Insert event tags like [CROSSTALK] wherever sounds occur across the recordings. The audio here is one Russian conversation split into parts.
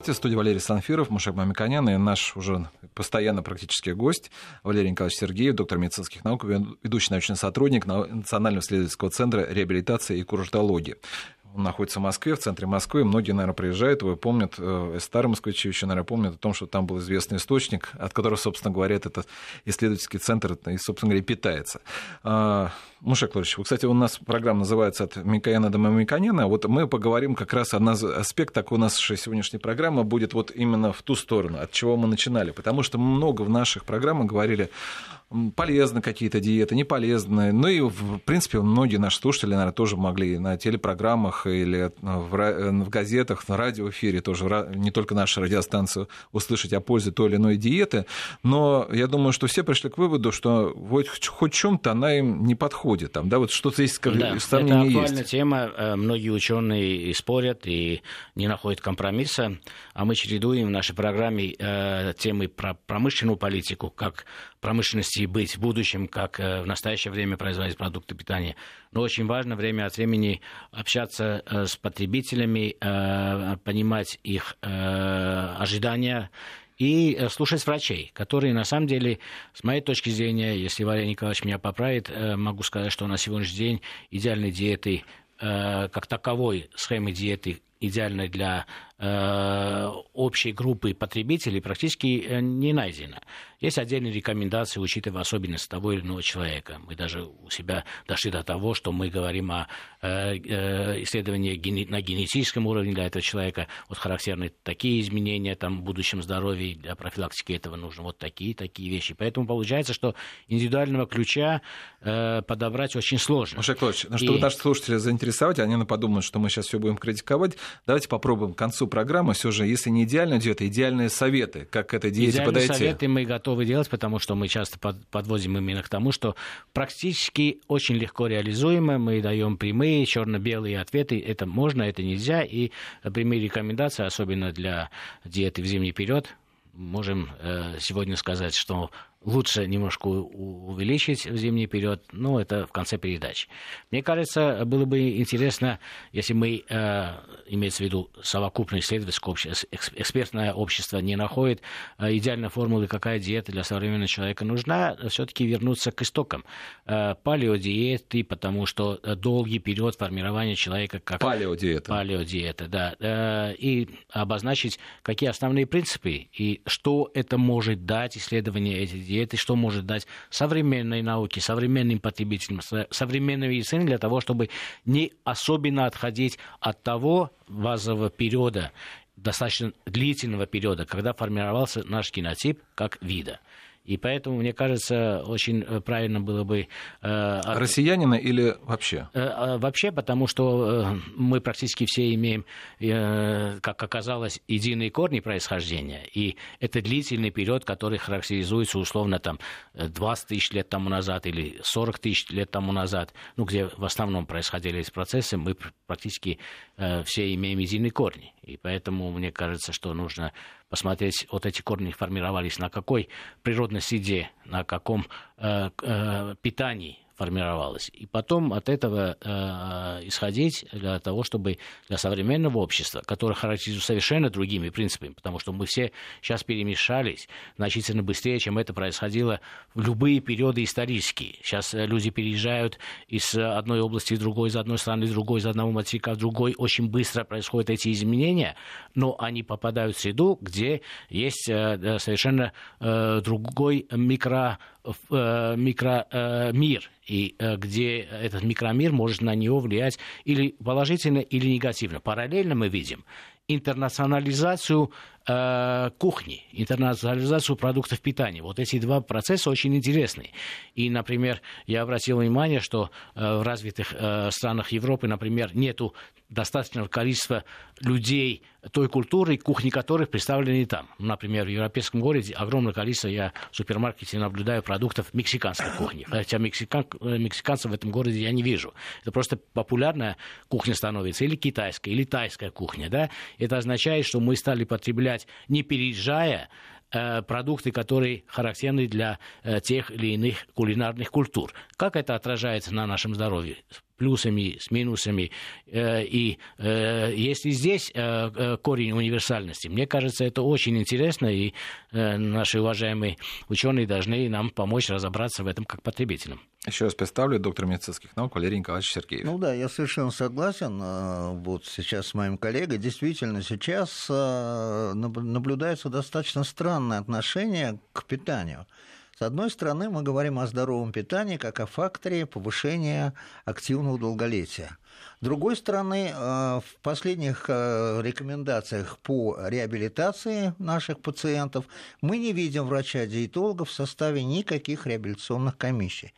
В студии Валерий Санфиров, Мушек Мамиканян и наш уже постоянно практически гость Валерий Николаевич Сергеев, доктор медицинских наук, ведущий научный сотрудник Национального исследовательского центра реабилитации и курортологии. Он находится в Москве, в центре Москвы. Многие, наверное, приезжают, его помнят, э, старые москвичи еще, наверное, помнят о том, что там был известный источник, от которого, собственно говоря, этот исследовательский центр и, собственно говоря, питается. А, Мушек Лорович, вы, кстати, у нас программа называется «От Микояна до Мамиконяна». Вот мы поговорим как раз, один аспект такой у нас сегодняшней программы будет вот именно в ту сторону, от чего мы начинали. Потому что много в наших программах говорили полезны какие-то диеты, не полезны. Ну и, в принципе, многие наши слушатели, наверное, тоже могли на телепрограммах или в, в газетах, на радиоэфире тоже, не только наша радиостанция, услышать о пользе той или иной диеты. Но я думаю, что все пришли к выводу, что вот хоть чем-то она им не подходит. Там, да, вот что-то есть, да, это актуальная есть. тема. Э, многие ученые спорят и не находят компромисса. А мы чередуем в нашей программе э, темы про промышленную политику, как промышленности быть в будущем, как э, в настоящее время производить продукты питания. Но очень важно время от времени общаться э, с потребителями, э, понимать их ожидания и слушать врачей, которые, на самом деле, с моей точки зрения, если Валерий Николаевич меня поправит, могу сказать, что на сегодняшний день идеальной диеты как таковой схемы диеты идеальной для э, общей группы потребителей практически э, не найдено. Есть отдельные рекомендации, учитывая особенности того или иного человека. Мы даже у себя дошли до того, что мы говорим о э, э, исследовании гене, на генетическом уровне для этого человека. Вот характерны такие изменения там, в будущем здоровья, для профилактики этого нужно вот такие, такие вещи. Поэтому получается, что индивидуального ключа э, подобрать очень сложно. Маша Клович, ну, чтобы И... наши слушатели заинтересовать, они подумают, что мы сейчас все будем критиковать. Давайте попробуем к концу программы. Все же, если не идеальная диета, идеальные советы, как к этой диете Идеальные подойти. советы мы готовы делать, потому что мы часто подводим именно к тому, что практически очень легко реализуемо, мы даем прямые черно-белые ответы, это можно, это нельзя, и прямые рекомендации, особенно для диеты в зимний период, можем э, сегодня сказать, что лучше немножко увеличить в зимний период, но это в конце передачи. Мне кажется, было бы интересно, если мы, э, имеется в виду совокупное исследовательское общество, экспертное общество не находит э, идеальной формулы, какая диета для современного человека нужна, все-таки вернуться к истокам. Э, палеодиеты, потому что долгий период формирования человека как... Палеодиета. Палеодиета, да. Э, и обозначить, какие основные принципы и что это может дать исследование этих диеты, что может дать современной науке, современным потребителям, современной медицине для того, чтобы не особенно отходить от того базового периода, достаточно длительного периода, когда формировался наш генотип как вида. И поэтому, мне кажется, очень э, правильно было бы... Э, Россиянина или вообще? Э, вообще, потому что мы практически все имеем, как оказалось, единые корни происхождения. И это длительный период, который характеризуется условно там 20 тысяч лет тому назад или 40 тысяч лет тому назад, ну, где в основном происходили эти процессы, мы практически все имеем единые корни. И поэтому мне кажется, что нужно посмотреть, вот эти корни формировались на какой природной среде, на каком э, э, питании формировалась. И потом от этого э, исходить для того, чтобы для современного общества, которое характеризуется совершенно другими принципами, потому что мы все сейчас перемешались значительно быстрее, чем это происходило в любые периоды исторические. Сейчас э, люди переезжают из одной области в другой, из одной страны в другой, из одного материка в другой. Очень быстро происходят эти изменения, но они попадают в среду, где есть э, совершенно э, другой микро Э, микромир, э, и э, где этот микромир может на него влиять или положительно, или негативно. Параллельно мы видим интернационализацию э, кухни, интернационализацию продуктов питания. Вот эти два процесса очень интересны. И, например, я обратил внимание, что э, в развитых э, странах Европы, например, нету достаточного количества людей той культуры, кухни которых представлены там. Например, в европейском городе огромное количество, я в супермаркете наблюдаю продуктов мексиканской кухни. Хотя мексикан, мексиканцев в этом городе я не вижу. Это просто популярная кухня становится, или китайская, или тайская кухня. Да? Это означает, что мы стали потреблять, не переезжая, э, продукты, которые характерны для э, тех или иных кулинарных культур. Как это отражается на нашем здоровье? Плюсами, с минусами. Э, и э, если здесь э, корень универсальности, мне кажется, это очень интересно, и наши уважаемые ученые должны нам помочь разобраться в этом как потребителям. Еще раз представлю доктор медицинских наук Валерий Николаевич Сергеев. Ну да, я совершенно согласен вот сейчас с моим коллегой. Действительно, сейчас наблюдается достаточно странное отношение к питанию. С одной стороны, мы говорим о здоровом питании как о факторе повышения активного долголетия. С другой стороны, э, в последних э, рекомендациях по реабилитации наших пациентов мы не видим врача-диетолога в составе никаких реабилитационных комиссий.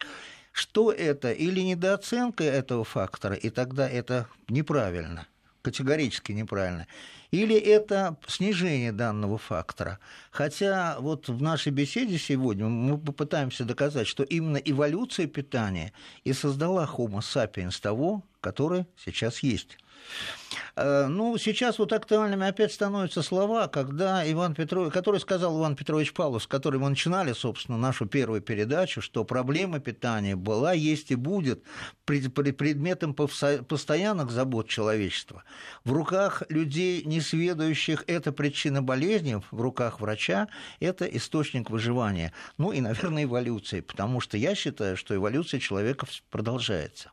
Что это? Или недооценка этого фактора, и тогда это неправильно, категорически неправильно или это снижение данного фактора. Хотя вот в нашей беседе сегодня мы попытаемся доказать, что именно эволюция питания и создала Homo sapiens того, который сейчас есть. Э, ну, сейчас вот актуальными опять становятся слова, когда Иван Петрович, который сказал Иван Петрович Павлов, с которым мы начинали, собственно, нашу первую передачу, что проблема питания была, есть и будет предметом постоянных забот человечества. В руках людей, несведущих, это причина болезни, в руках врача это источник выживания. Ну и, наверное, эволюции, потому что я считаю, что эволюция человека продолжается.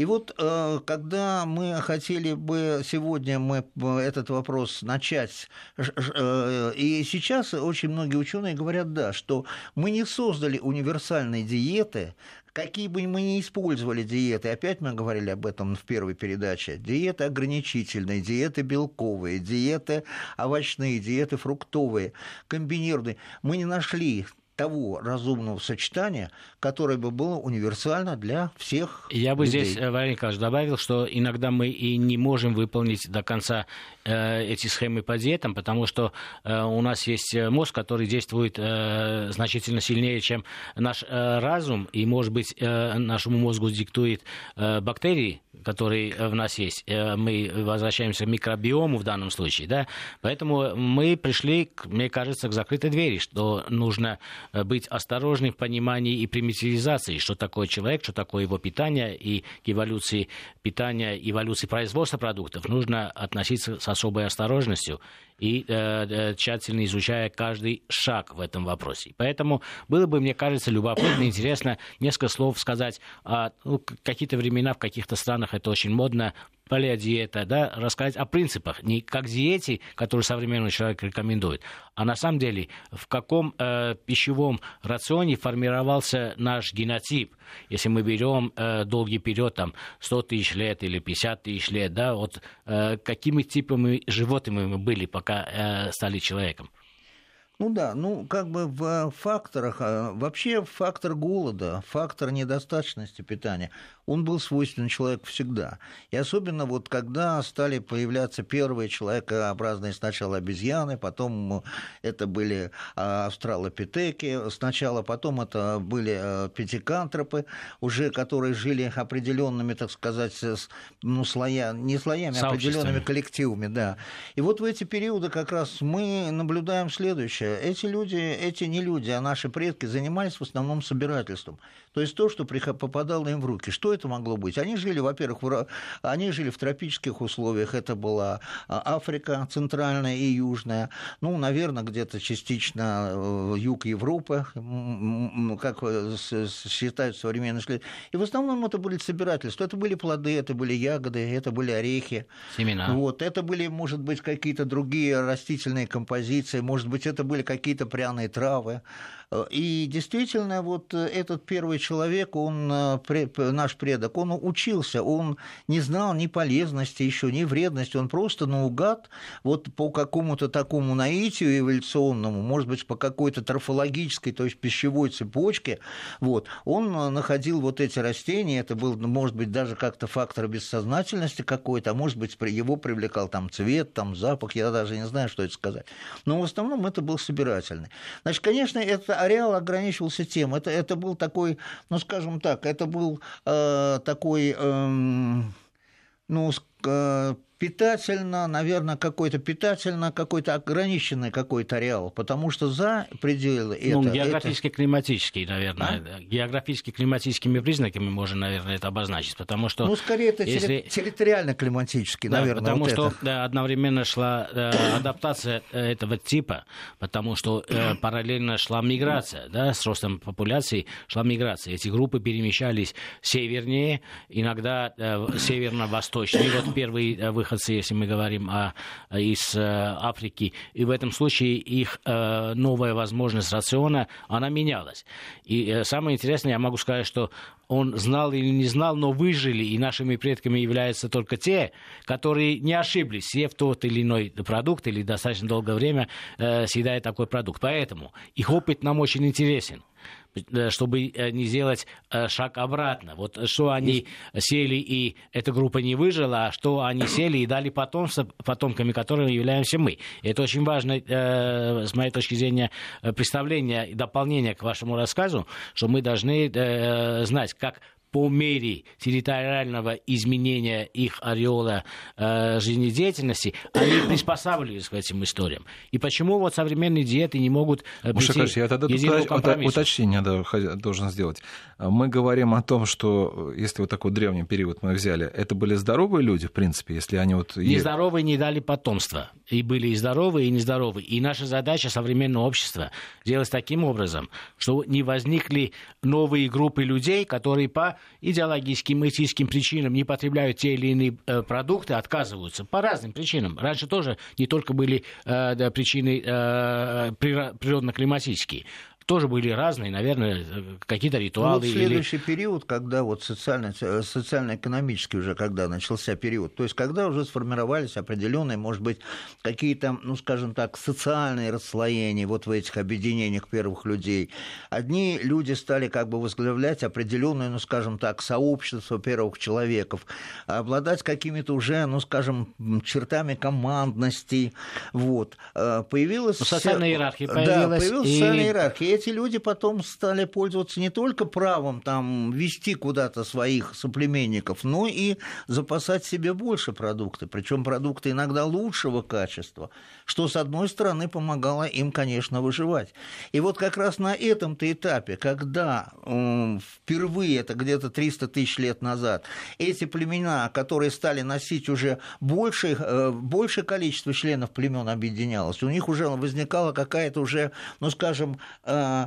И вот э, когда мы хотели бы сегодня мы этот вопрос начать, э, и сейчас очень многие ученые говорят, да, что мы не создали универсальной диеты, какие бы мы ни использовали диеты, опять мы говорили об этом в первой передаче, диеты ограничительные, диеты белковые, диеты овощные, диеты фруктовые, комбинированные, мы не нашли того разумного сочетания, которое бы было универсально для всех Я бы людей. здесь, э, Валерий Николаевич, добавил, что иногда мы и не можем выполнить до конца э, эти схемы по диетам, потому что э, у нас есть мозг, который действует э, значительно сильнее, чем наш э, разум, и, может быть, э, нашему мозгу диктует э, бактерии, которые в нас есть. Э, мы возвращаемся к микробиому в данном случае, да, поэтому мы пришли, мне кажется, к закрытой двери, что нужно Э, быть осторожным в понимании и примитивизации, что такое человек, что такое его питание, и к эволюции питания, эволюции производства продуктов. Нужно относиться с особой осторожностью и э, э, тщательно изучая каждый шаг в этом вопросе. Поэтому было бы, мне кажется, любопытно, интересно несколько слов сказать о ну, какие-то времена в каких-то странах это очень модно палеодиета, да, рассказать о принципах, не как диете, которую современный человек рекомендует, а на самом деле в каком э, пищевом рационе формировался наш генотип. Если мы берем э, долгий период, там, 100 тысяч лет или 50 тысяч лет, да, вот э, какими типами животными мы были, пока э, стали человеком. Ну да, ну как бы в факторах, а, вообще фактор голода, фактор недостаточности питания, он был свойственен человеку всегда. И особенно вот когда стали появляться первые человекообразные сначала обезьяны, потом это были а, австралопитеки, сначала потом это были а, пятикантропы, уже которые жили определенными, так сказать, ну, слоя, не слоями, а определенными коллективами, да. И вот в эти периоды как раз мы наблюдаем следующее эти люди, эти не люди, а наши предки занимались в основном собирательством. То есть то, что попадало им в руки. Что это могло быть? Они жили, во-первых, они жили в тропических условиях. Это была а, Африка центральная и южная. Ну, наверное, где-то частично э, юг Европы, как считают современные исследователи. И в основном это были собирательства. Это были плоды, это были ягоды, это были орехи. Семена. Вот. Это были, может быть, какие-то другие растительные композиции. Может быть, это были какие-то пряные травы. И действительно, вот этот первый человек, он, наш предок, он учился, он не знал ни полезности еще, ни вредности, он просто наугад, вот по какому-то такому наитию эволюционному, может быть, по какой-то трофологической, то есть пищевой цепочке, вот, он находил вот эти растения, это был, может быть, даже как-то фактор бессознательности какой-то, а может быть, его привлекал там цвет, там запах, я даже не знаю, что это сказать. Но в основном это был собирательный. Значит, конечно, это ареал ограничивался тем, это, это был такой, ну, скажем так, это был э, такой, э, ну, э, питательно, наверное, какой-то питательно, какой-то ограниченный какой-то ареал, потому что за пределы ну, это... географически-климатический, наверное. А? Географически-климатическими признаками можно, наверное, это обозначить, потому что... Ну, скорее, это если... территориально-климатический, да, наверное, потому вот что это. Да, одновременно шла э, адаптация э, этого типа, потому что э, параллельно шла миграция, да, с ростом популяции шла миграция. Эти группы перемещались севернее, иногда э, северно-восточнее. Вот первый э, выход выходцы, если мы говорим о, из э, Африки. И в этом случае их э, новая возможность рациона, она менялась. И э, самое интересное, я могу сказать, что он знал или не знал, но выжили, и нашими предками являются только те, которые не ошиблись, съев тот или иной продукт или достаточно долгое время э, съедая такой продукт. Поэтому их опыт нам очень интересен. Э, чтобы э, не сделать э, шаг обратно. Вот что они сели, и эта группа не выжила, а что они [CLEARS THROAT] сели и дали потомство, потомками которыми являемся мы. И это очень важно, с моей точки зрения, представление и дополнение к вашему рассказу, что мы должны знать, как по мере территориального изменения их ореола э, жизнедеятельности, они [COUGHS] приспосабливались к этим историям. И почему вот современные диеты не могут э, прийти я тогда уточнение да, должен сделать. Мы говорим о том, что если вот такой древний период мы взяли, это были здоровые люди, в принципе, если они вот... Нездоровые не дали потомства. И были и здоровые, и нездоровые. И наша задача современного общества сделать таким образом, что не возникли новые группы людей, которые по идеологическим, этическим причинам не потребляют те или иные э, продукты, отказываются по разным причинам. Раньше тоже не только были э, да, причины э, природно-климатические тоже были разные, наверное, какие-то ритуалы. Ну, вот следующий или... период, когда вот социально, социально-экономический уже, когда начался период, то есть когда уже сформировались определенные, может быть, какие-то, ну, скажем так, социальные расслоения вот в этих объединениях первых людей. Одни люди стали как бы возглавлять определенное, ну, скажем так, сообщество первых человеков, обладать какими-то уже, ну, скажем, чертами командности, вот. Э, появилась... Ну, социальная иерархия появилась. Да, появилась и... социальная иерархия эти люди потом стали пользоваться не только правом там, вести куда-то своих соплеменников, но и запасать себе больше продукты, причем продукты иногда лучшего качества, что, с одной стороны, помогало им, конечно, выживать. И вот как раз на этом-то этапе, когда э, впервые, это где-то 300 тысяч лет назад, эти племена, которые стали носить уже больше, э, большее количество членов племен объединялось, у них уже возникала какая-то уже, ну, скажем, э,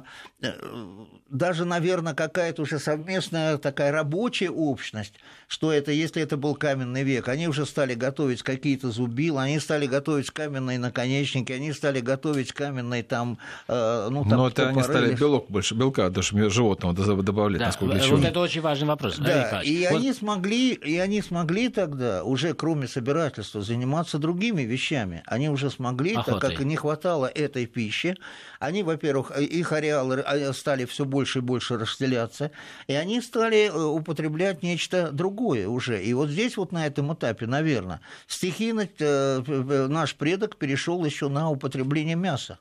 даже, наверное, какая-то уже совместная такая рабочая общность, что это, если это был каменный век, они уже стали готовить какие-то зубила, они стали готовить каменные наконечники, они стали готовить каменные там, э, ну, там Но это они стали белок больше, белка даже животного добавлять, да, насколько я Вот это очень важный вопрос. Да, и вот... они смогли, и они смогли тогда уже, кроме собирательства, заниматься другими вещами. Они уже смогли, Охотой. так как не хватало этой пищи, они, во-первых, их ареалы а, стали все больше и больше расселяться, и они стали э, употреблять нечто другое уже. И вот здесь вот на этом этапе, наверное, стихийно э, наш предок перешел еще на употребление мяса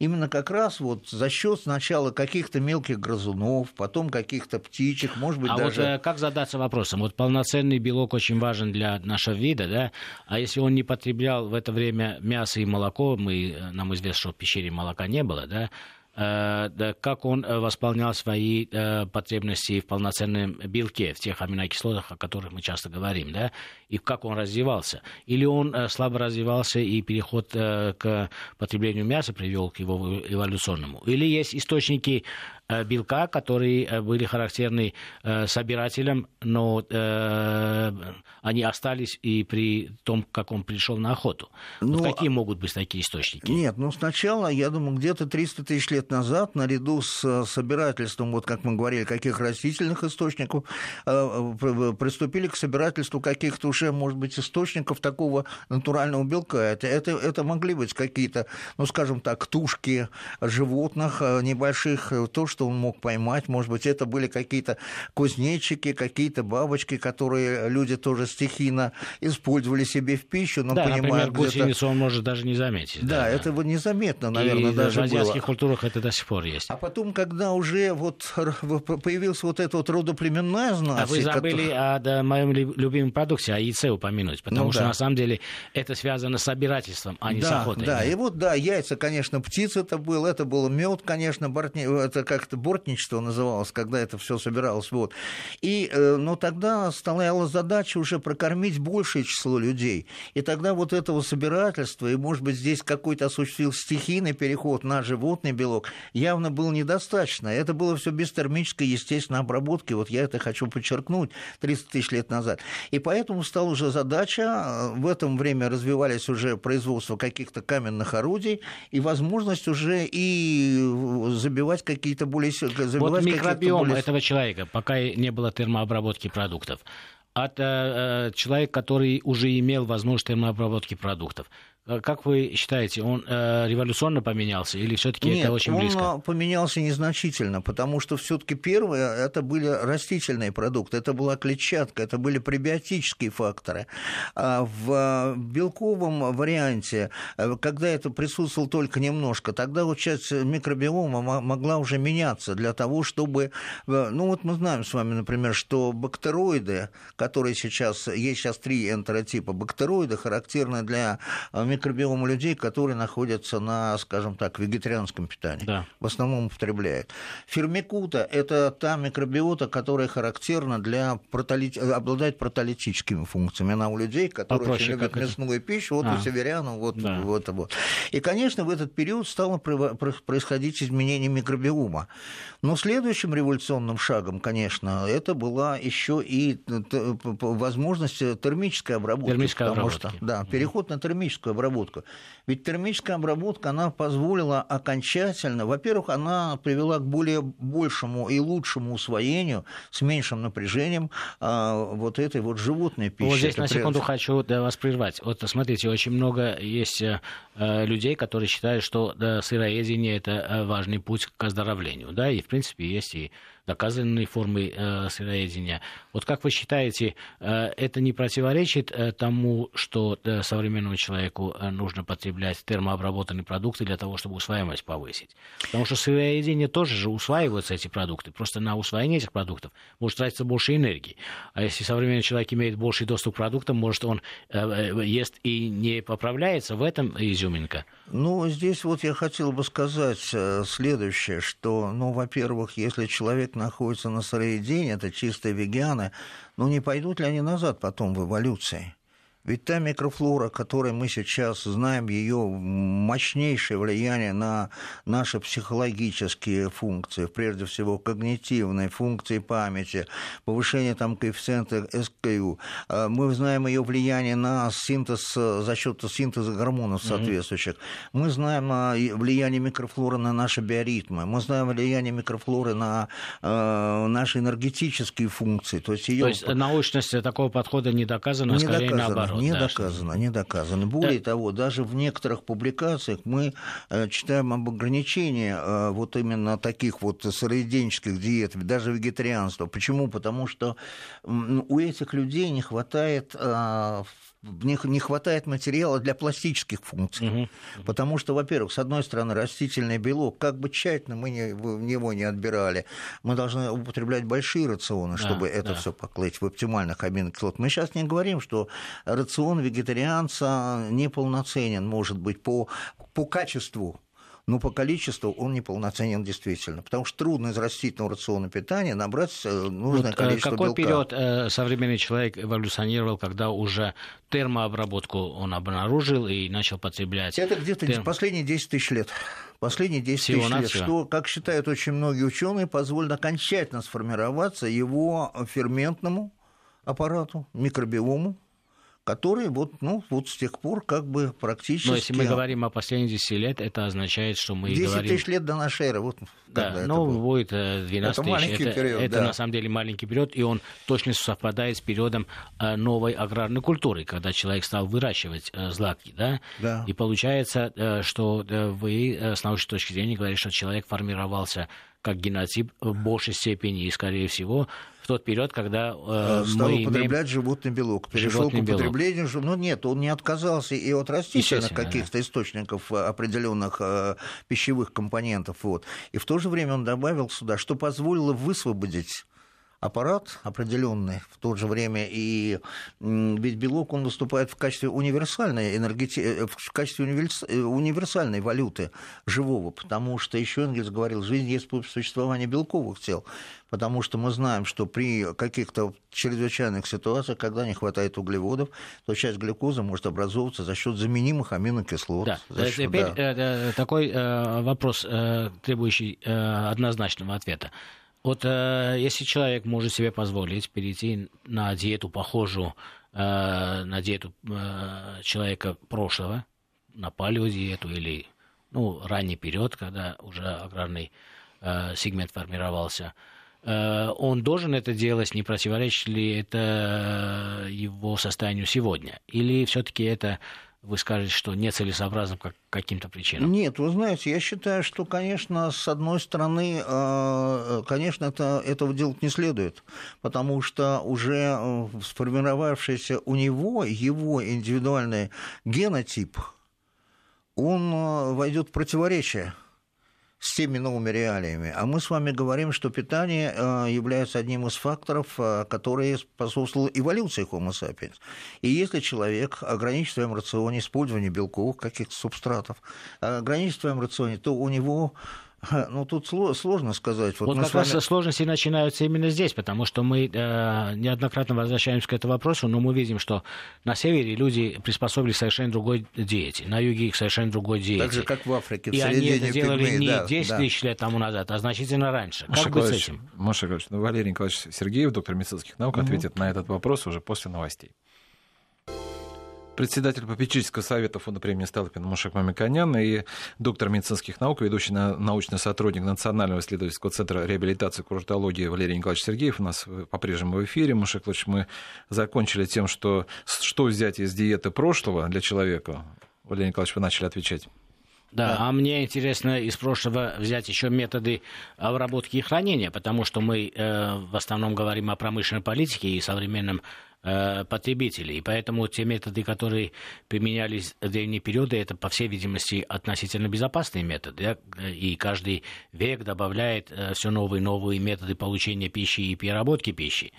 именно как раз вот за счет сначала каких-то мелких грызунов, потом каких-то птичек, может быть, а даже... вот э, как задаться вопросом? Вот полноценный белок очень важен для нашего вида, да? А если он не потреблял в это время мясо и молоко, мы, нам известно, что в пещере молока не было, да? Э, как он э, восполнял свои э, потребности в полноценном белке, в тех аминокислотах, о которых мы часто говорим, да, и как он развивался. Или он слабо развивался, и переход к потреблению мяса привел к его эволюционному. Или есть источники белка, которые э, были характерны э, собирателям, но они остались и при том, как он пришел на охоту. Ну, вот какие могут быть такие источники? Нет, ну сначала, я думаю, где-то 300 тысяч лет назад, наряду с собирательством, вот как мы говорили, каких растительных источников, приступили к собирательству каких-то уже, может быть, источников такого натурального белка. Это, это, это могли быть какие-то, ну, скажем так, тушки животных небольших, то, что что он мог поймать. Может быть, это были какие-то кузнечики, какие-то бабочки, которые люди тоже стихийно использовали себе в пищу, но да, понимая, например, гусеницу он может даже не заметить. Да, да. это вот незаметно, наверное, и даже в азиатских было. культурах это до сих пор есть. А потом, когда уже вот появился вот эта вот родоплеменная знать... А вы забыли который... о да, моем любимом продукте, о яйце упомянуть, потому ну, что да. на самом деле это связано с собирательством, а не да, с охотой. Да, и вот, да, яйца, конечно, птиц это был, это был мед, конечно, бортни... это как-то бортничество называлось, когда это все собиралось. Вот. И, э, но тогда стояла задача уже прокормить большее число людей. И тогда вот этого собирательства, и, может быть, здесь какой-то осуществил стихийный переход на животный белок, явно было недостаточно. Это было все без термической, естественной обработки. Вот я это хочу подчеркнуть 30 тысяч лет назад. И поэтому стала уже задача, э, в этом время развивались уже производство каких-то каменных орудий, и возможность уже и забивать какие-то более... Забивать вот микробиом более... этого человека, пока не было термообработки продуктов, от э, человека, который уже имел возможность термообработки продуктов. Э, как вы считаете, он э, революционно поменялся или все-таки это очень близко? он поменялся незначительно, потому что все-таки первые это были растительные продукты, это была клетчатка, это были пребиотические факторы. А в белковом варианте, э, когда это присутствовало только немножко, тогда вот часть микробиома могла уже меняться для того, чтобы... Э, ну вот мы знаем с вами, например, что бактероиды, которые сейчас... Есть сейчас три энтеротипа бактероиды, характерны для микробиома людей, которые находятся на, скажем так, вегетарианском питании. Да. В основном употребляют. Фермикута – это та микробиота, которая характерна для протолит... обладает протолитическими функциями. Она у людей, которые Попроще, очень любят мясную это? пищу, вот а. у северян, вот, да. вот, вот. И, конечно, в этот период стало происходить изменение микробиома. Но следующим революционным шагом, конечно, это была еще и возможность термической обработки. Термической обработки. Что, да, переход на термическую обработку. Ведь термическая обработка, она позволила окончательно, во-первых, она привела к более большему и лучшему усвоению с меньшим напряжением а, вот этой вот животной пищи. Вот здесь Это на секунду хочу да, вас прервать. Вот смотрите, очень много есть э, людей, которые считают, что да, сыроедение – это э, важный путь к оздоровлению. Да, и, в принципе, есть и доказанной формы э, сыроедения. Вот как вы считаете, э, это не противоречит э, тому, что э, современному человеку э, нужно потреблять термообработанные продукты для того, чтобы усваиваемость повысить? Потому что сыроедение тоже же усваиваются эти продукты. Просто на усвоение этих продуктов может тратиться больше энергии. А если современный человек имеет больший доступ к продуктам, может он э, э, ест и не поправляется, в этом изюминка? Ну, здесь вот я хотел бы сказать э, следующее, что, ну, во-первых, если человек находятся на сыроедении, это чистые веганы, но не пойдут ли они назад потом в эволюции? Ведь та микрофлора, которой мы сейчас знаем, ее мощнейшее влияние на наши психологические функции, прежде всего когнитивные функции памяти, повышение там коэффициента СКУ. А мы знаем ее влияние на синтез за счет синтеза гормонов соответствующих. Mm-hmm. Мы знаем влияние микрофлоры на наши биоритмы. Мы знаем влияние микрофлоры на э, наши энергетические функции. То есть, ее... То есть научность такого подхода не доказана, а не скорее доказана. наоборот наоборот. Не да, доказано, не доказано. Более да. того, даже в некоторых публикациях мы э, читаем об ограничении э, вот именно таких вот сыроеденческих диет, даже вегетарианства. Почему? Потому что у этих людей не хватает них не хватает материала для пластических функций. Угу. Потому что, во-первых, с одной стороны, растительный белок, как бы тщательно мы не, в него не отбирали, мы должны употреблять большие рационы, чтобы да, это да. все поклыть в оптимальных аминокислот. Мы сейчас не говорим, что рацион вегетарианца неполноценен, может быть, по, по качеству но по количеству он неполноценен действительно, потому что трудно из растительного рациона питания набрать э, нужное вот, э, количество какой белка. период э, современный человек эволюционировал, когда уже термообработку он обнаружил и начал потреблять? Это где-то терм... последние 10 тысяч лет. Последние 10 всего тысяч лет, что, как считают очень многие ученые, позволит окончательно сформироваться его ферментному аппарату, микробиому, который вот, ну, вот с тех пор как бы практически... Но если мы говорим о последних 10 лет, это означает, что мы 10 говорим... тысяч лет до нашей эры, вот Да, ну, будет 12 э, это тысяч. Это, период, это да. на самом деле маленький период, и он точно совпадает с периодом э, новой аграрной культуры, когда человек стал выращивать э, злаки, да? да. И получается, что вы с научной точки зрения говорите, что человек формировался как генотип в большей степени и, скорее всего, тот период, когда э, Стал мы употреблять имеем... животный белок. Перешел животный к употреблению... Белок. Ну нет, он не отказался и от растительных каких-то да. источников определенных э, пищевых компонентов. Вот. И в то же время он добавил сюда, что позволило высвободить аппарат определенный в то же время, и ведь белок, он выступает в качестве универсальной, энергети... Э, в качестве универс... Э, универсальной валюты живого, потому что еще Энгельс говорил, жизнь есть существование белковых тел, потому что мы знаем, что при каких-то чрезвычайных ситуациях, когда не хватает углеводов, то часть глюкозы может образовываться за счет заменимых аминокислот. Да. За счет, Теперь да. такой э, вопрос, требующий однозначного ответа. Вот э, если человек может себе позволить перейти на диету похожую э, на диету э, человека прошлого, на палеодиету или ну, ранний период, когда уже аграрный э, сегмент формировался, э, он должен это делать, не противоречит ли это его состоянию сегодня? Или все-таки это вы скажете, что нецелесообразно по каким-то причинам? Нет, вы знаете, я считаю, что, конечно, с одной стороны, э, конечно, это, этого делать не следует, потому что уже э, сформировавшийся у него его индивидуальный генотип, он э, войдет в противоречие с теми новыми реалиями. А мы с вами говорим, что питание э, является одним из факторов, э, которые способствовал эволюции Homo sapiens. И если человек ограничит в своем рационе использование белковых каких-то субстратов, ограничит в своем рационе, то у него ну, тут сложно сказать. Вот, вот как вами... раз сложности начинаются именно здесь, потому что мы э, неоднократно возвращаемся к этому вопросу, но мы видим, что на севере люди приспособились к совершенно другой диете, на юге их совершенно другой диете. Так же, как в Африке, в И они это делали пигмей, не да, 10 да. тысяч лет тому назад, а значительно раньше. Маша как быть с этим? Маша Николаевич, ну, Валерий Николаевич Сергеев, доктор медицинских наук, угу. ответит на этот вопрос уже после новостей председатель попечительского совета фонда премии Столыпина Мушек Мамиканян и доктор медицинских наук, ведущий научный сотрудник Национального исследовательского центра реабилитации и курортологии Валерий Николаевич Сергеев у нас по-прежнему в эфире. Мушек Ильич, мы закончили тем, что что взять из диеты прошлого для человека. Валерий Николаевич, вы начали отвечать. Да, да, а мне интересно из прошлого взять еще методы обработки и хранения, потому что мы э, в основном говорим о промышленной политике и современном потребителей. И поэтому те методы, которые применялись в древние периоды, это, по всей видимости, относительно безопасные методы. И каждый век добавляет э, все новые и новые методы получения пищи и переработки пищи.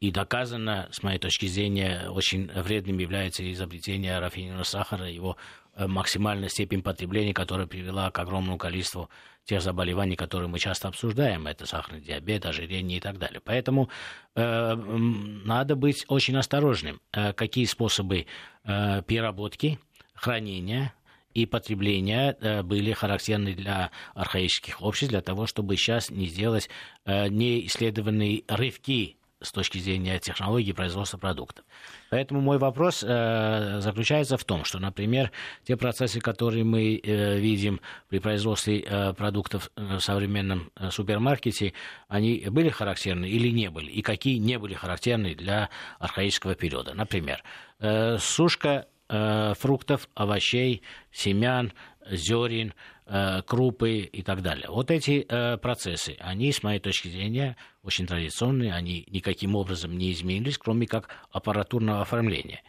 И доказано, с моей точки зрения, очень вредным является изобретение рафинированного сахара, его э, максимальная степень потребления, которая привела к огромному количеству тех заболеваний, которые мы часто обсуждаем, это сахарный диабет, ожирение и так далее. Поэтому э, надо быть очень осторожным, э, какие способы э, переработки, хранения и потребления э, были характерны для архаических обществ, для того, чтобы сейчас не сделать э, неисследованные рывки с точки зрения технологии производства продуктов. Поэтому мой вопрос э, заключается в том, что, например, те процессы, которые мы э, видим при производстве э, продуктов в современном э, супермаркете, они были характерны или не были, и какие не были характерны для архаического периода. Например, э, сушка э, фруктов, овощей, семян, зерен, Э, крупы и так далее. Вот эти э, процессы, они, с моей точки зрения, очень традиционные, они никаким образом не изменились, кроме как аппаратурного оформления.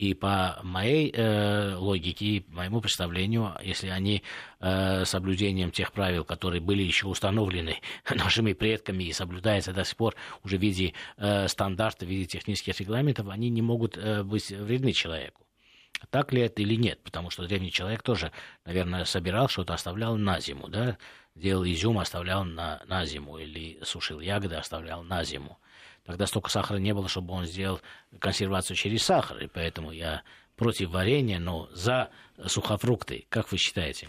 И по моей э, логике и моему представлению, если они э, соблюдением тех правил, которые были еще установлены [LAUGHS] нашими предками и соблюдаются до сих пор уже в виде э, стандарта, в виде технических регламентов, они не могут э, быть вредны человеку. Так ли это или нет? Потому что древний человек тоже, наверное, собирал что-то, оставлял на зиму, да? Делал изюм, оставлял на, на зиму, или сушил ягоды, оставлял на зиму. Тогда столько сахара не было, чтобы он сделал консервацию через сахар, и поэтому я против варенья, но за сухофрукты. Как вы считаете?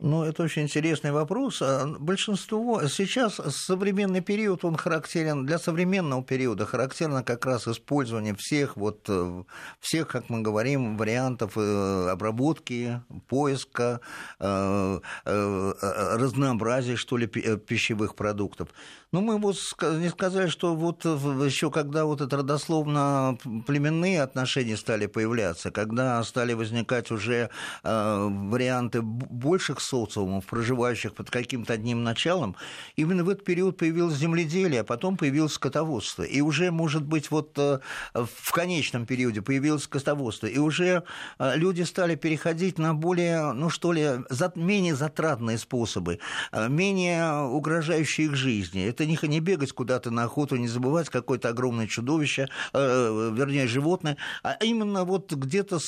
Ну, это очень интересный вопрос. А большинство сейчас современный период, он характерен для современного периода, характерно как раз использование всех вот э, всех, как мы говорим, вариантов э, обработки, поиска, э, разнообразия, что ли, пищевых продуктов. Но мы вот не сказали, что вот еще когда вот это родословно племенные отношения стали появляться, когда стали возникать уже варианты больших социумов, проживающих под каким-то одним началом, именно в этот период появилось земледелие, а потом появилось скотоводство. И уже, может быть, вот э, в конечном периоде появилось скотоводство, и уже э, люди стали переходить на более, ну что ли, менее затратные способы, э, менее угрожающие их жизни. Это не, не бегать куда-то на охоту, не забывать какое-то огромное чудовище, вернее, животное, а именно вот где-то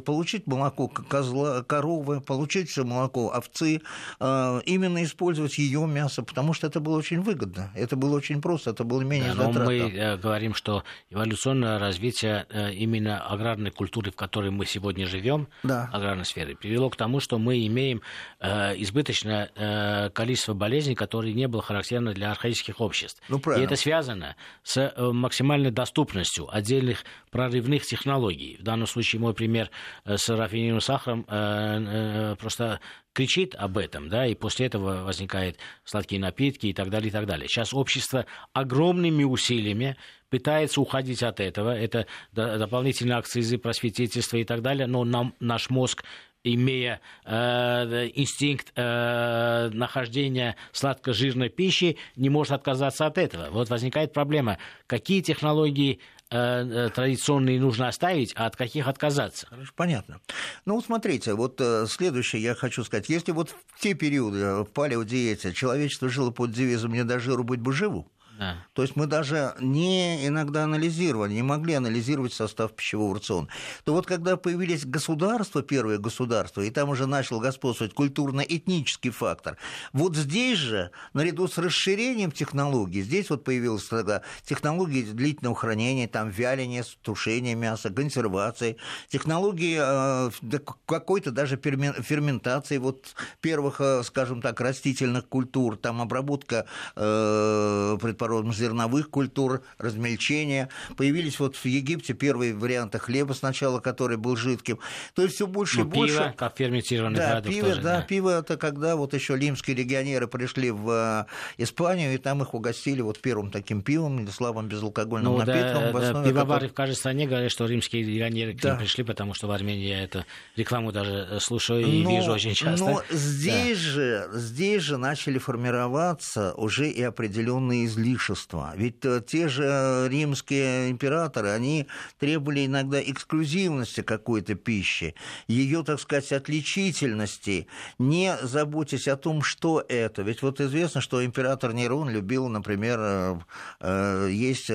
получить молоко козла, коровы, получить молоко овцы, именно использовать ее мясо, потому что это было очень выгодно, это было очень просто, это было менее да, затратно. Мы говорим, что эволюционное развитие именно аграрной культуры, в которой мы сегодня живем, да. аграрной сферы, привело к тому, что мы имеем э, избыточное э, количество болезней, которые не было характерно для архаических обществ. Ну, И это связано с э, максимальной доступностью отдельных прорывных технологий. В данном случае мой пример э, с рафинированным сахаром э, э, просто кричит об этом, да, и после этого возникают сладкие напитки и так далее, и так далее. Сейчас общество огромными усилиями пытается уходить от этого. Это дополнительные акцизы, просветительство и так далее, но нам, наш мозг имея э, инстинкт э, нахождения сладко-жирной пищи, не может отказаться от этого. Вот возникает проблема, какие технологии традиционные нужно оставить, а от каких отказаться. Хорошо, понятно. Ну, вот смотрите, вот э, следующее я хочу сказать. Если вот в те периоды в палеодиете человечество жило под девизом «не до жиру, быть бы живу», То есть мы даже не иногда анализировали, не могли анализировать состав пищевого рациона. То вот когда появились государства, первые государства, и там уже начал господствовать культурно-этнический фактор, вот здесь же, наряду с расширением технологий, здесь вот появилась тогда технологии длительного хранения, там вяления, тушения мяса, консервации, технологии э, какой-то даже ферментации вот первых, э, скажем так, растительных культур, там обработка, э, предположим, породам зерновых культур, размельчения. Появились вот в Египте первые варианты хлеба сначала, который был жидким. То есть все больше ну, и больше. Пиво, как ферментированный да, пиво, тоже, да, да, пиво это когда вот еще лимские легионеры пришли в э, Испанию, и там их угостили вот первым таким пивом, слабым безалкогольным ну, напитком. Да, да, пивовары в каждой стране говорят, что римские легионеры к да. ним пришли, потому что в Армении я эту рекламу даже э, слушаю и но, вижу очень часто. Но здесь, да. же, здесь же начали формироваться уже и определенные излишки излишества. Ведь э, те же римские императоры, они требовали иногда эксклюзивности какой-то пищи, ее, так сказать, отличительности, не заботясь о том, что это. Ведь вот известно, что император Нерон любил, например, э, э, есть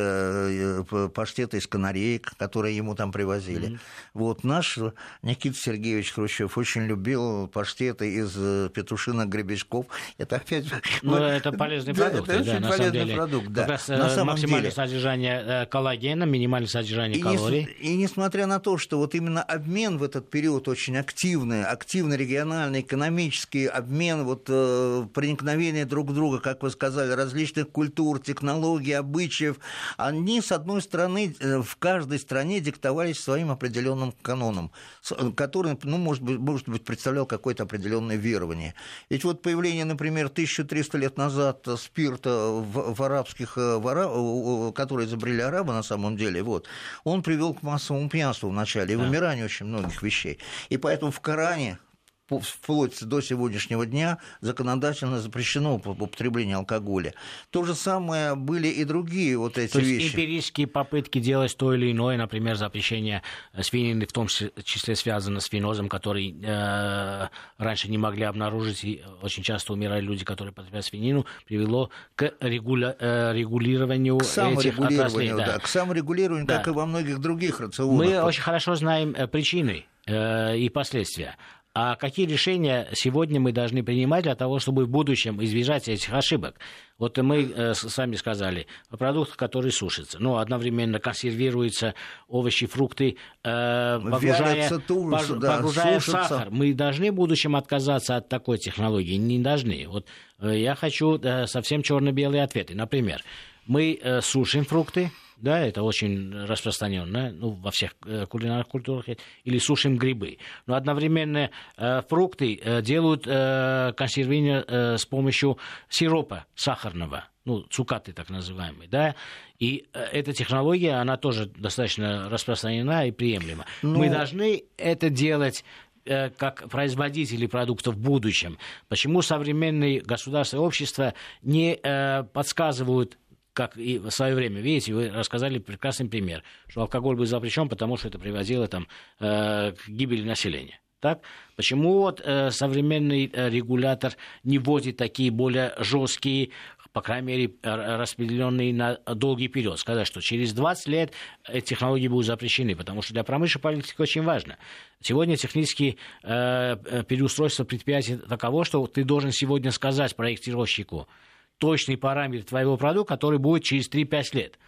паштеты из канареек, которые ему там привозили. Mm-hmm. Вот наш Никита Сергеевич Хрущев очень любил паштеты из петушиных гребешков. Это опять... Ну, это полезный продукт, да, это да, очень полезный продукт, да. Как раз на самом максимальное деле. содержание э, коллагена, минимальное содержание и калорий. Не, и несмотря на то, что вот именно обмен в этот период очень активный, активный региональный, экономический обмен, вот э, проникновение друг друга, как вы сказали, различных культур, технологий, обычаев, они, с одной стороны, э, в каждой стране диктовались своим определенным каноном, э, который, ну, может быть, может быть представлял какое-то определенное верование. Ведь вот появление, например, 1300 лет назад спирта в, в арабских, э, которые изобрели арабы на самом деле, вот, он привел к массовому пьянству в начале и вымиранию очень многих вещей. И поэтому в Коране вплоть до сегодняшнего дня законодательно запрещено употребление алкоголя. То же самое были и другие вот эти то вещи. Есть эмпирические попытки делать то или иное, например, запрещение свинины, в том числе связано с фенозом, который э, раньше не могли обнаружить, и очень часто умирали люди, которые потребляют свинину, привело к регуля, э, регулированию к этих отраслей. Да. да, к саморегулированию, да. как и во многих других рационах. Мы очень хорошо знаем э, причины э, и последствия. А какие решения сегодня мы должны принимать для того, чтобы в будущем избежать этих ошибок? Вот мы э, сами сказали, о продуктах, которые сушатся. Но ну, одновременно консервируются овощи, фрукты, э, погружая, да, погружая в сахар. Мы должны в будущем отказаться от такой технологии? Не должны. Вот э, я хочу совсем черно-белые ответы. Например, мы сушим фрукты, да, это очень распространенно, ну, во всех э, кулинарных культурах, или сушим грибы. Но одновременно э, фрукты э, делают консервирование с помощью сиропа сахарного, ну, цукаты так называемые, да, и эта технология, она тоже достаточно распространена и приемлема. Но... Мы должны это делать как производители продуктов в будущем. Почему современные государства и общества не э, подсказывают как и в свое время. Видите, вы рассказали прекрасный пример, что алкоголь был запрещен, потому что это приводило там, э, к гибели населения. Так? Почему вот э, современный э, регулятор не вводит такие более жесткие, по крайней мере, распределенные на долгий период? Сказать, что через 20 лет эти технологии будут запрещены, потому что для промышленной политики очень важно. Сегодня технические э, переустройства предприятий таково, что ты должен сегодня сказать проектировщику точный параметр твоего продукта, который будет через 3-5 лет.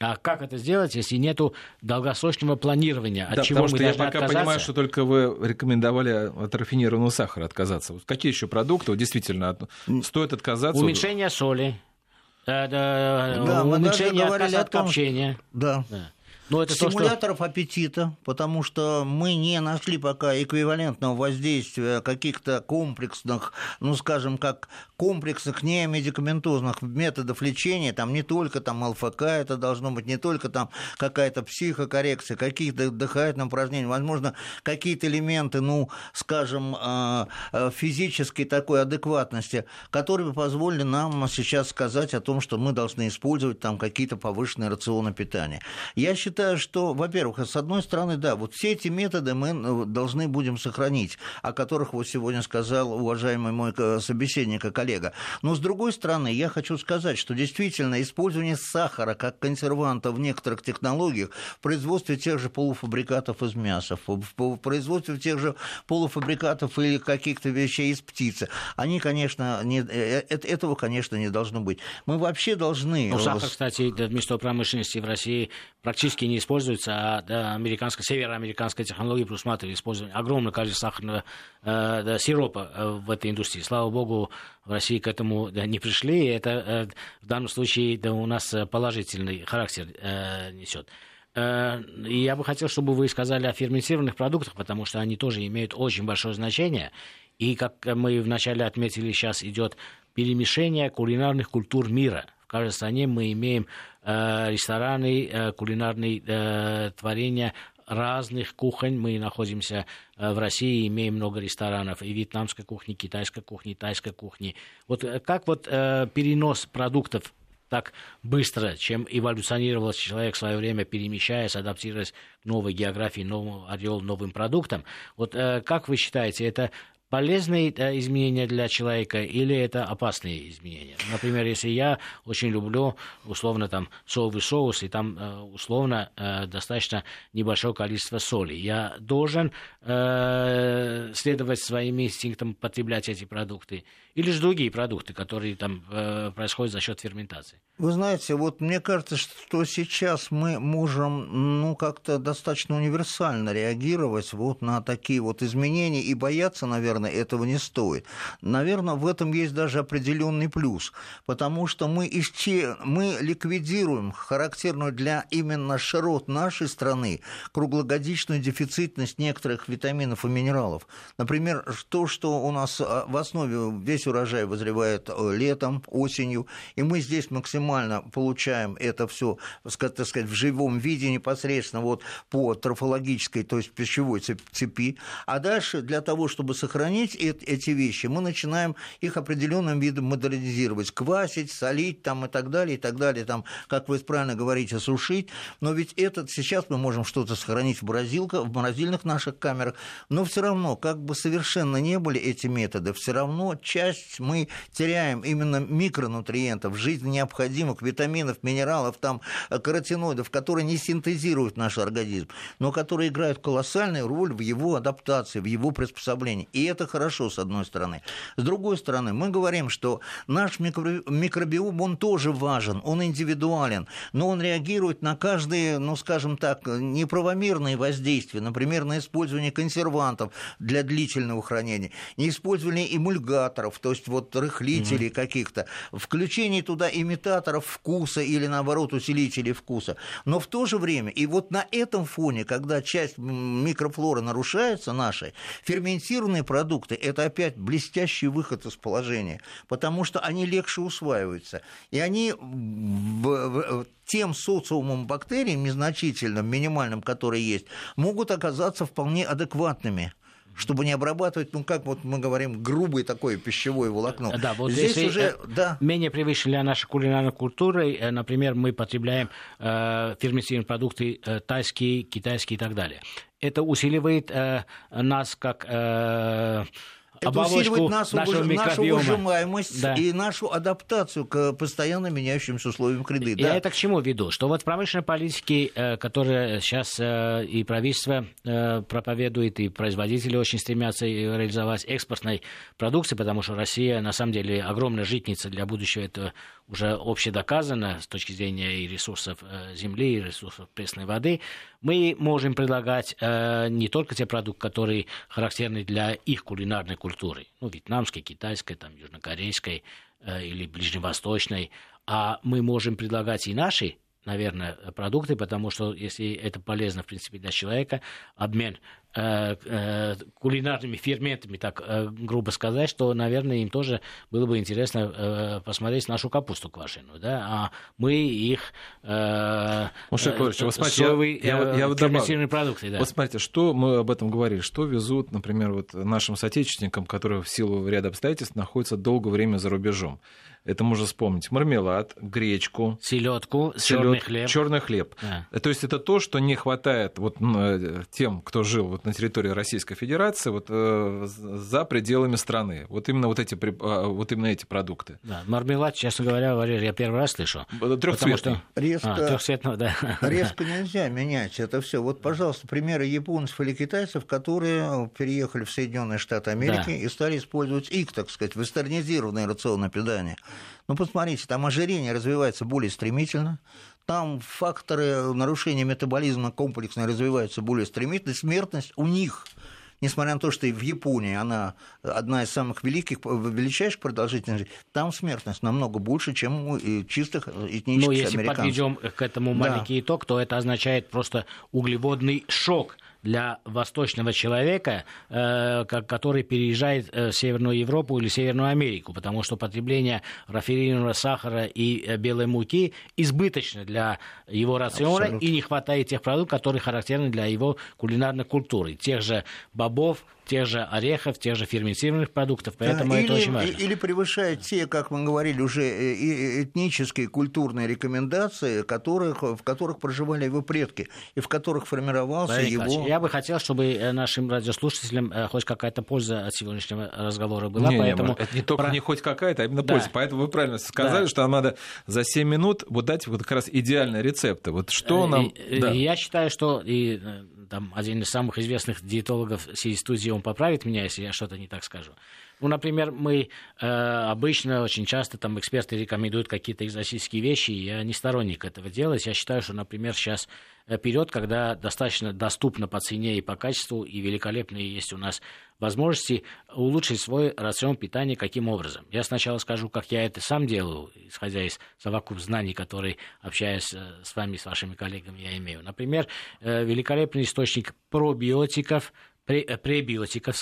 А как это сделать, если нет долгосрочного планирования? От да, чего потому что я пока отказаться? понимаю, что только вы рекомендовали от рафинированного сахара отказаться. какие еще продукты действительно стоит отказаться? Уменьшение соли. Да, да, уменьшение отказа от копчения. Да. да. Но ну, это Стимуляторов то, что... аппетита, потому что мы не нашли пока эквивалентного воздействия каких-то комплексных, ну, скажем, как комплексных немедикаментозных методов лечения, там не только там ЛФК это должно быть, не только там какая-то психокоррекция, какие-то дыхательные упражнения, возможно, какие-то элементы, ну, скажем, а, а, физической такой адекватности, которые бы позволили нам сейчас сказать о том, что мы должны использовать там какие-то повышенные рационы питания. Я считаю, считаю, что, во-первых, с одной стороны, да, вот все эти методы мы э, должны будем сохранить, о которых вот сегодня сказал уважаемый мой собеседник и коллега. Но с другой стороны, я хочу сказать, что действительно использование сахара как консерванта в некоторых технологиях, в производстве тех же полуфабрикатов из мяса, в производстве тех же полуфабрикатов или каких-то вещей из птицы, они, конечно, не, э, э, этого, конечно, не должно быть. Мы вообще должны... Ну, сахар, кстати, вместо промышленности в России практически не используется, а да, американская, североамериканская технология предусматривает использование огромного количества сахарного э, да, сиропа э, в этой индустрии. Слава богу, в России к этому да, не пришли, и это э, в данном случае да, у нас положительный характер э, несет. Э, и я бы хотел, чтобы вы сказали о ферментированных продуктах, потому что они тоже имеют очень большое значение. И, как мы вначале отметили, сейчас идет перемешение кулинарных культур мира – каждой стране мы имеем рестораны, э, кулинарные э, творения разных кухонь. Мы находимся в России, имеем много ресторанов и вьетнамской кухни, китайской кухни, тайской кухни. Вот как вот перенос продуктов так быстро, чем эволюционировал человек в свое время, перемещаясь, адаптируясь к новой географии, новому ореол, новым продуктам. Вот как вы считаете, это полезные изменения для человека или это опасные изменения. Например, если я очень люблю условно там соевый соус, и там э, условно э, достаточно небольшое количество соли, я должен э, следовать своим инстинктам потреблять эти продукты или же другие продукты, которые там э, происходят за счет ферментации? Вы знаете, вот мне кажется, что сейчас мы можем ну, как-то достаточно универсально реагировать вот на такие вот изменения и бояться, наверное, этого не стоит. Наверное, в этом есть даже определенный плюс, потому что мы, исче... мы ликвидируем характерную для именно широт нашей страны круглогодичную дефицитность некоторых витаминов и минералов. Например, то, что у нас а, в основе весь урожай возревает э, летом, осенью, и мы здесь максимально получаем это все, так сказать, в живом виде непосредственно вот по трофологической, то есть пищевой цепи. А дальше для того, чтобы сохранить эти вещи, мы начинаем их определенным видом модернизировать, квасить, солить там и так далее, и так далее, там, как вы правильно говорите, сушить. Но ведь этот сейчас мы можем что-то сохранить в, морозилках, в морозильных наших камерах, но все равно, как бы совершенно не были эти методы, все равно часть мы теряем именно микронутриентов, жизненно необходимых витаминов, минералов, там, каротиноидов, которые не синтезируют наш организм, но которые играют колоссальную роль в его адаптации, в его приспособлении. И это хорошо, с одной стороны. С другой стороны, мы говорим, что наш микробиом, он тоже важен, он индивидуален, но он реагирует на каждые, ну, скажем так, неправомерные воздействия, например, на использование консервантов для длительного хранения, не использование эмульгаторов, то есть вот рыхлителей угу. каких-то, включение туда имитаторов вкуса или, наоборот, усилителей вкуса. Но в то же время, и вот на этом фоне, когда часть микрофлоры нарушается нашей, ферментированные продукты – это опять блестящий выход из положения, потому что они легче усваиваются. И они тем социумом бактерий, незначительным, минимальным, который есть, могут оказаться вполне адекватными чтобы не обрабатывать, ну как вот мы говорим, грубое такое пищевое волокно. Да, вот Здесь если уже, э, да. менее привычно для нашей кулинарной культуры, э, например, мы потребляем э, ферментированные продукты э, тайские, китайские и так далее. Это усиливает э, нас как э, Это усиливает нашу, нашего нашу выжимаемость Да. и нашу адаптацию к постоянно меняющимся условиям среды. Я Да. это к чему веду? Что вот в промышленной политике, э, которая сейчас э, и правительство э, проповедует, и производители очень стремятся реализовать экспортной продукции, потому что Россия, на самом деле, огромная житница для будущего, это уже общедоказано с точки зрения и ресурсов земли, и ресурсов пресной воды. Мы можем предлагать не только те продукты, которые характерны для их кулинарной культуры, ну, вьетнамской, китайской, там, южнокорейской э, или ближневосточной, а мы можем предлагать и наши, наверное, продукты, потому что если это полезно, в принципе, для человека, обмен кулинарными ферментами, так э, грубо сказать, что, наверное, им тоже было бы интересно э, посмотреть нашу капусту квашеную, да, а мы их э, э, э, вот ферментированные продукты, да. Вот смотрите, что мы об этом говорили, что везут, например, вот нашим соотечественникам, которые в силу ряда обстоятельств находятся долгое время за рубежом. Это можно вспомнить мармелад, гречку, Селедку, черный хлеб. черный хлеб. Да. То есть это то, что не хватает вот э, тем, кто жил вот на территории Российской Федерации, вот э, за пределами страны. Вот именно вот эти, а, вот именно эти продукты. Да, мармелад, честно говоря, Валерий, я первый раз слышу. Потому Трехцветный. что... Резко- А, трехцветного, да. Резко нельзя менять это все. Вот, пожалуйста, примеры японцев или китайцев, которые переехали в Соединенные Штаты Америки Да. и стали использовать их, так сказать, вестернизированное рационное питание. Ну, посмотрите, там ожирение развивается более стремительно, там факторы нарушения метаболизма комплексно развиваются более стремительно, смертность у них Несмотря на то, что и в Японии она одна из самых великих, величайших продолжительностей, там смертность намного больше, чем у э, чистых этнических Ну, если американцев. подведем к этому Да. маленький итог, то это означает просто углеводный шок для восточного человека, э, ко- который переезжает э, в Северную Европу или Северную Америку, потому что потребление рафинированного сахара и э, белой муки избыточно для его рациона Абсолютно. и не хватает тех продуктов, которые характерны для его кулинарной культуры, тех же бобов, тех же орехов, тех же ферментированных продуктов, поэтому Да, это или, очень важно. Или превышает те, как мы говорили, уже э, этнические, культурные рекомендации, которых, в которых проживали его предки, и в которых формировался Валерий его... Николаевич, Я бы хотел, чтобы э, нашим радиослушателям э, хоть какая-то польза от сегодняшнего разговора была, Не, не, поэтому... это не только про- не хоть какая-то, а именно Да. польза. Поэтому вы правильно сказали, Да. что нам надо за 7 минут вот дать вот как раз идеальные рецепты. Вот что нам... и- да. Я считаю, что и, там, один из самых известных диетологов всей студии, он поправит меня, если я что-то не так скажу. Ну, например, мы э, обычно, очень часто там эксперты рекомендуют какие-то экзотические вещи, и я не сторонник этого делать. Я считаю, что, например, сейчас э, период, когда достаточно доступно по цене и по качеству, и великолепные есть у нас возможности улучшить свой рацион питания каким образом. Я сначала скажу, как я это сам делаю, исходя из совокуп знаний, которые, общаясь э, с вами, с вашими коллегами, я имею. Например, э, великолепный источник пробиотиков, пре-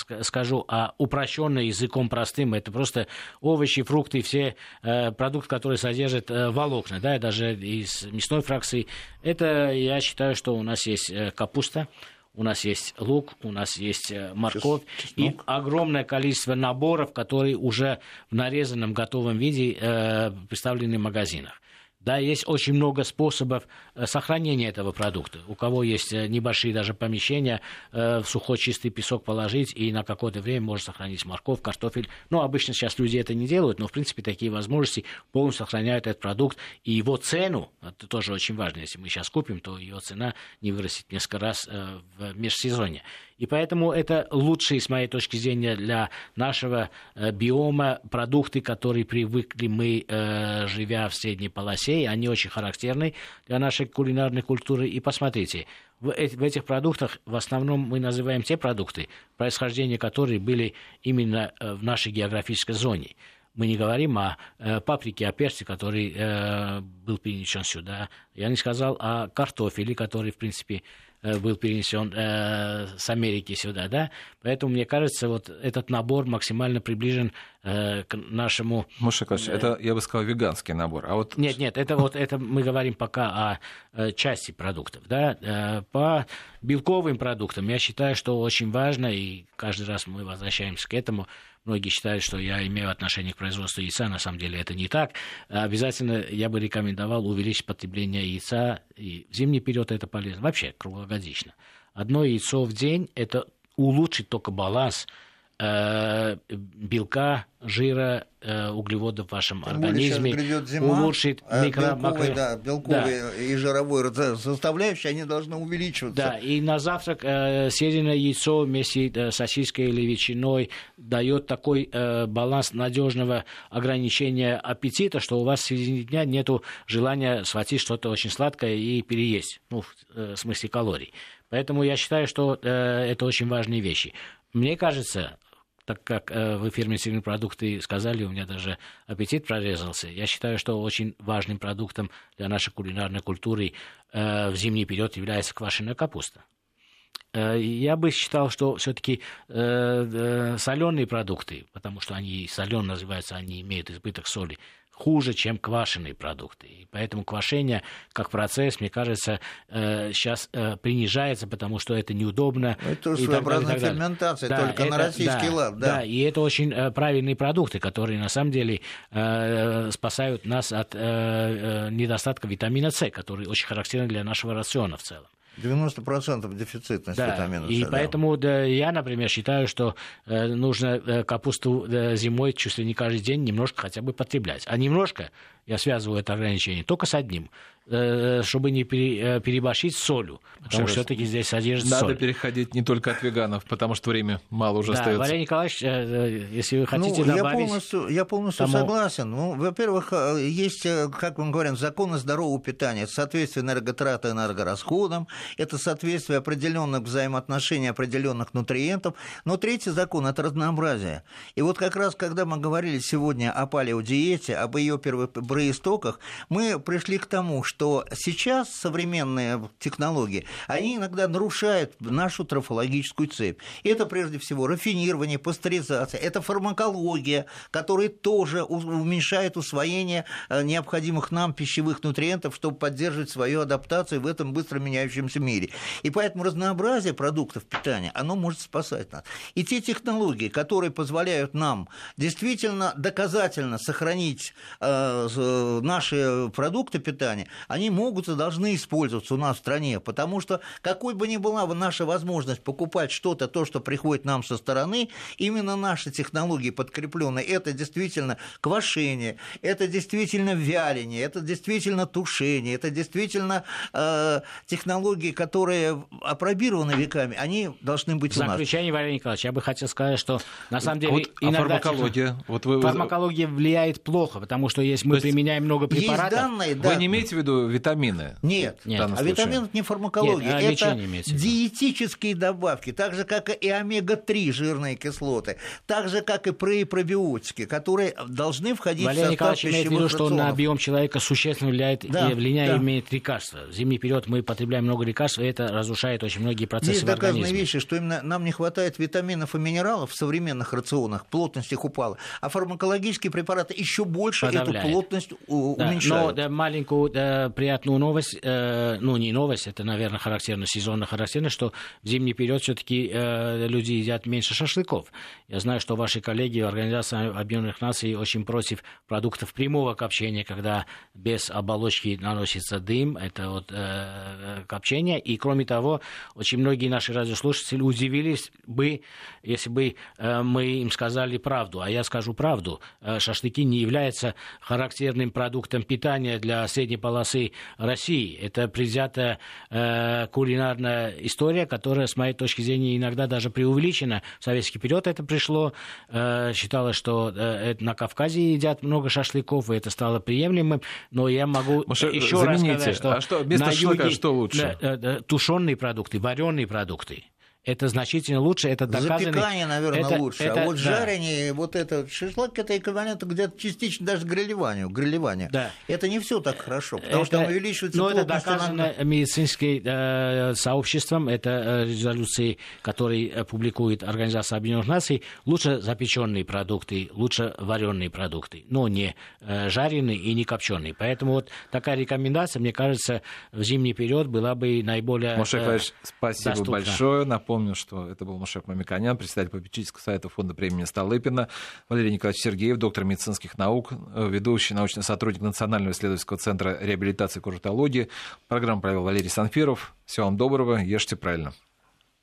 э, скажу, а упрощенно языком простым, это просто овощи, фрукты, все э, продукты, которые содержат э, волокна, да, даже из мясной фракции. Это, я считаю, что у нас есть э, капуста, у нас есть лук, у нас есть э, морковь и чеснок. огромное количество наборов, которые уже в нарезанном готовом виде э, представлены в магазинах. Да, есть очень много способов э, сохранения этого продукта. У кого есть э, небольшие даже помещения, э, в сухой чистый песок положить и на какое-то время можно сохранить морковь, картофель. Ну, обычно сейчас люди это не делают, но, в принципе, такие возможности полностью сохраняют этот продукт. И его цену, это тоже очень важно, если мы сейчас купим, то ее цена не вырастет несколько раз в межсезонье. И поэтому это лучшие, с моей точки зрения, для нашего э, биома продукты, которые привыкли мы, э, живя в средней полосе, и они очень характерны для нашей кулинарной культуры. И посмотрите, в, эт- в этих продуктах в основном мы называем те продукты, происхождение которых были именно э, в нашей географической зоне. Мы не говорим о э, паприке, о перце, который э, был перенесен сюда. Я не сказал о картофеле, который, в принципе, был перенесен с Америки сюда, да, поэтому мне кажется, вот этот набор максимально приближен к нашему... Маша это, я бы сказал, веганский набор. А вот... Нет, нет, это вот это мы говорим пока о части продуктов, да, по белковым продуктам я считаю, что очень важно, и каждый раз мы возвращаемся к этому, Многие считают, что я имею отношение к производству яйца, на самом деле это не так. Обязательно я бы рекомендовал увеличить потребление яйца, и в зимний период это полезно, вообще круглогодично. Одно яйцо в день – это улучшит только баланс белка, жира, э, углеводов в вашем Тем организме, зима, улучшит а микро... Белковый, да, белковые да. и жировой составляющие, они должны увеличиваться. Да, и на завтрак э, съеденное яйцо вместе с сосиской или ветчиной дает такой э, баланс надежного ограничения аппетита, что у вас в середине дня нет желания схватить что-то очень сладкое и переесть, ну, в, э, смысле калорий. Поэтому я считаю, что э, это очень важные вещи. Мне кажется, так как э, вы «Сильные продукты» сказали, у меня даже аппетит прорезался. Я считаю, что очень важным продуктом для нашей кулинарной культуры э, в зимний период является квашеная капуста. Э, я бы считал, что все-таки э, э, соленые продукты, потому что они соленые называются, они имеют избыток соли, хуже, чем квашеные продукты. И поэтому квашение как процесс, мне кажется, сейчас принижается, потому что это неудобно. Ну, это своеобразная ферментация, да, только это, на российский да, лад. Да. да, и это очень правильные продукты, которые на самом деле спасают нас от недостатка витамина С, который очень характерен для нашего рациона в целом. 90% дефицитность да, витамина С. И да. поэтому да, я, например, считаю, что э, нужно э, капусту э, зимой чуть ли не каждый день немножко хотя бы потреблять. А немножко я связываю это ограничение только с одним. Э, чтобы не э, переборщить с солью, потому что все-таки здесь содержится Надо соль. переходить не только от веганов, потому что время мало уже да, остается. Валерий Николаевич, э, если вы хотите ну, добавить... Я полностью, я полностью тому... согласен. Ну, во-первых, есть, как мы говорим, законы здорового питания. Это соответствие энерготрата энергорасходам, это соответствие определенных взаимоотношений, определенных нутриентов. Но третий закон – это разнообразие. И вот как раз, когда мы говорили сегодня о палеодиете, об ее первых истоках, мы пришли к тому, что сейчас современные технологии, они иногда нарушают нашу трофологическую цепь. Это прежде всего рафинирование, пастеризация, это фармакология, которая тоже уменьшает усвоение э, необходимых нам пищевых нутриентов, чтобы поддерживать свою адаптацию в этом быстро меняющемся мире. И поэтому разнообразие продуктов питания, оно может спасать нас. И те технологии, которые позволяют нам действительно доказательно сохранить э, наши продукты питания, они могут и должны использоваться у нас в стране, потому что какой бы ни была наша возможность покупать что-то, то, что приходит нам со стороны, именно наши технологии подкрепленные, это действительно квашение, это действительно вяление, это действительно тушение, это действительно э, технологии, которые опробированы веками, они должны быть в у нас. Заключение, Валерий Николаевич, я бы хотел сказать, что на самом деле вот, иногда... А фармакология? Вот вы... Фармакология влияет плохо, потому что если мы применяем много препаратов... Есть данные, да. Вы не имеете в виду витамины? Нет, Нет. а витамины это не фармакология, Нет, а это диетические добавки, так же, как и омега-3 жирные кислоты, так же, как и пробиотики, которые должны входить Валерий в состав Николаевич имеет в виду, что на объем человека существенно влияет, да, влияние да. имеет лекарства. В зимний период мы потребляем много лекарств, и это разрушает очень многие процессы Есть в организме. доказанные вещи, что именно нам не хватает витаминов и минералов в современных рационах, плотность их упала, а фармакологические препараты еще больше Подавляет. эту плотность да, уменьшают. Но да, маленькую да, приятную новость, э, ну не новость, это, наверное, характерно, сезонно характерно, что в зимний период все-таки э, люди едят меньше шашлыков. Я знаю, что ваши коллеги в Организации Объединенных Наций очень против продуктов прямого копчения, когда без оболочки наносится дым, это вот э, копчение. И кроме того, очень многие наши радиослушатели удивились бы, если бы э, мы им сказали правду. А я скажу правду. Э, шашлыки не являются характерным продуктом питания для средней полосы России. Это предвзятая э, кулинарная история, которая, с моей точки зрения, иногда даже преувеличена. В советский период это пришло. Э, считалось, что э, на Кавказе едят много шашлыков, и это стало приемлемым. Но я могу Может, еще замените. раз сказать, что, а что вместо шашлыка юге, что лучше? Да, тушеные продукты, вареные продукты это значительно лучше, это доказано. Запекание, наверное, это, лучше. Это, а вот да. жарение, вот это шашлык, это эквивалент где-то частично даже грилеванию. грилеванию. Да. Это не все так хорошо, потому это, что там увеличивается Но это доказано на... медицинским э, сообществом, это э, резолюции, которые публикует Организация Объединенных Наций, лучше запеченные продукты, лучше вареные продукты, но не э, жареные и не копченые. Поэтому вот такая рекомендация, мне кажется, в зимний период была бы наиболее э, спасибо доступна. большое. Напомню, что это был Мушек Мамиканян, председатель попечительского совета фонда премии Столыпина, Валерий Николаевич Сергеев, доктор медицинских наук, э, ведущий научный сотрудник Национального исследовательского центра реабилитации и курортологии. Программу провел Валерий Санфиров. Всего вам доброго, ешьте правильно.